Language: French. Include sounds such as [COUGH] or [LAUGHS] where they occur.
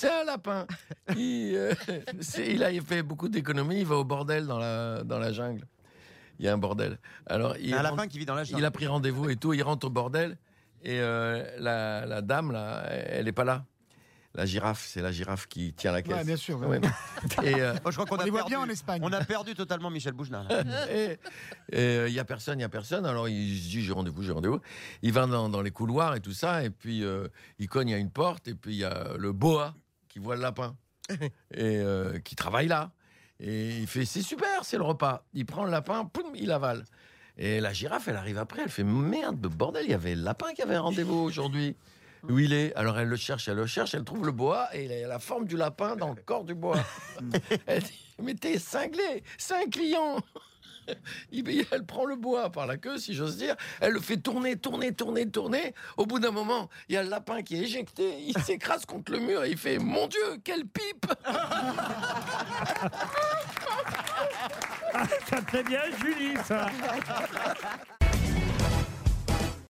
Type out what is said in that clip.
C'est un lapin. Il, euh, il a fait beaucoup d'économies. Il va au bordel dans la, dans la jungle. Il y a un bordel. Alors, il, Un rentre- lapin qui vit dans la jungle. il a pris rendez-vous et tout. Il rentre au bordel et euh, la, la dame, là, elle n'est pas là. La girafe, c'est la girafe qui tient la caisse. Ouais, bien sûr, ouais. Ouais. Et, euh, [LAUGHS] Oh, je crois qu'on On a les voit perdu. bien en Espagne. On a perdu totalement Michel Bougenat. [LAUGHS] et euh, il y a personne, il y a personne. Alors il se dit j'ai rendez-vous, j'ai rendez-vous. Il va dans, dans les couloirs et tout ça, et puis euh, il cogne à une porte, et puis il y a le boa qui voit le lapin [LAUGHS] et euh, qui travaille là. Et il fait c'est super, c'est le repas. Il prend le lapin, poum, il avale. Et la girafe, elle arrive après, elle fait merde, bordel, il y avait le lapin qui avait un rendez-vous aujourd'hui. Où il est Alors elle le cherche, elle le cherche, elle trouve le boa et il a la forme du lapin dans le corps du boa. [LAUGHS] elle dit Mais t'es cinglé, c'est un client [LAUGHS] il- elle prend le bois par la queue, si j'ose dire. Elle le fait tourner, tourner, tourner, tourner. Au bout d'un moment, il y a le lapin qui est éjecté. Il [LAUGHS] s'écrase contre le mur et il fait Mon Dieu, quelle pipe [LAUGHS] Ça plaît bien, Julie, ça